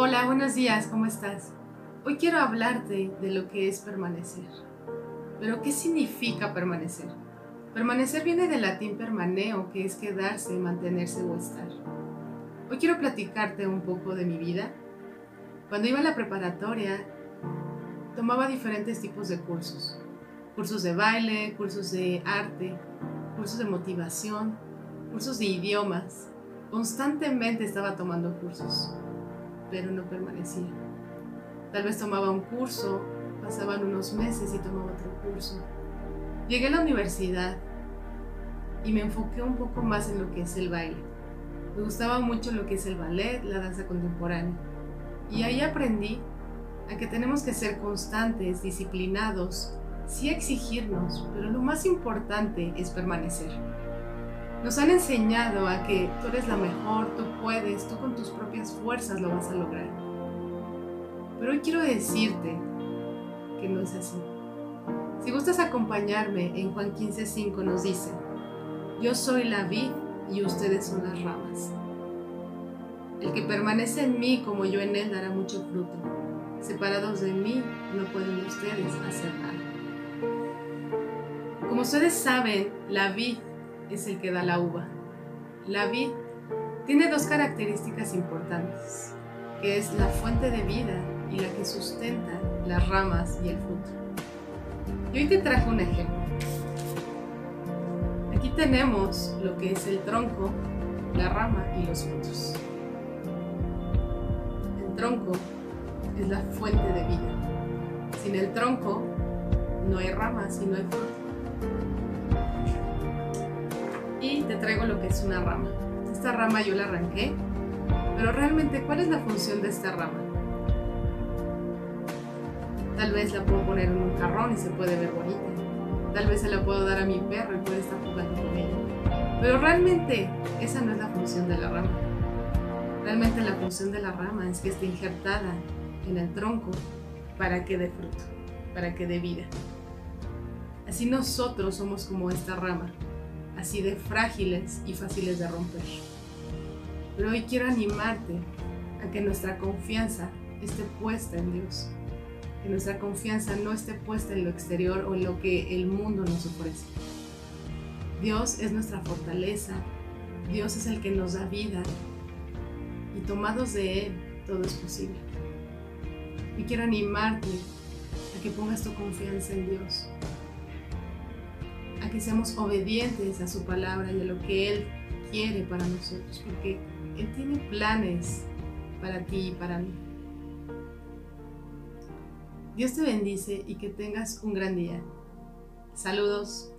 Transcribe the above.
Hola, buenos días, ¿cómo estás? Hoy quiero hablarte de lo que es permanecer. Pero, ¿qué significa permanecer? Permanecer viene del latín permaneo, que es quedarse, mantenerse o estar. Hoy quiero platicarte un poco de mi vida. Cuando iba a la preparatoria, tomaba diferentes tipos de cursos. Cursos de baile, cursos de arte, cursos de motivación, cursos de idiomas. Constantemente estaba tomando cursos, pero no permanecía. Tal vez tomaba un curso, pasaban unos meses y tomaba otro curso. Llegué a la universidad y me enfoqué un poco más en lo que es el baile. Me gustaba mucho lo que es el ballet, la danza contemporánea. Y ahí aprendí a que tenemos que ser constantes, disciplinados, sí exigirnos, pero lo más importante es permanecer. Nos han enseñado a que tú eres la mejor, tú puedes, tú con tus propias fuerzas lo vas a lograr. Pero hoy quiero decirte que no es así. Si gustas acompañarme, en Juan 15:5 nos dice, yo soy la vid y ustedes son las ramas. El que permanece en mí como yo en él dará mucho fruto. Separados de mí no pueden ustedes hacer nada. Como ustedes saben, la vid es el que da la uva. La vid tiene dos características importantes, que es la fuente de vida y la que sustenta las ramas y el fruto. Y hoy te traje un ejemplo. Aquí tenemos lo que es el tronco, la rama y los frutos. El tronco es la fuente de vida. Sin el tronco no hay ramas y no hay fruto. Y te traigo lo que es una rama. Esta rama yo la arranqué, pero realmente ¿cuál es la función de esta rama? Tal vez la puedo poner en un jarrón y se puede ver bonita. Tal vez se la puedo dar a mi perro y puede estar jugando con ella. Pero realmente esa no es la función de la rama. Realmente la función de la rama es que esté injertada en el tronco para que dé fruto, para que dé vida. Así nosotros somos como esta rama, así de frágiles y fáciles de romper. Pero hoy quiero animarte a que nuestra confianza esté puesta en Dios que nuestra confianza no esté puesta en lo exterior o en lo que el mundo nos ofrece. Dios es nuestra fortaleza, Dios es el que nos da vida y tomados de Él todo es posible. Y quiero animarte a que pongas tu confianza en Dios, que seamos obedientes a su palabra y a lo que Él quiere para nosotros, porque Él tiene planes para ti y para mí. Dios te bendice y que tengas un gran día. Saludos.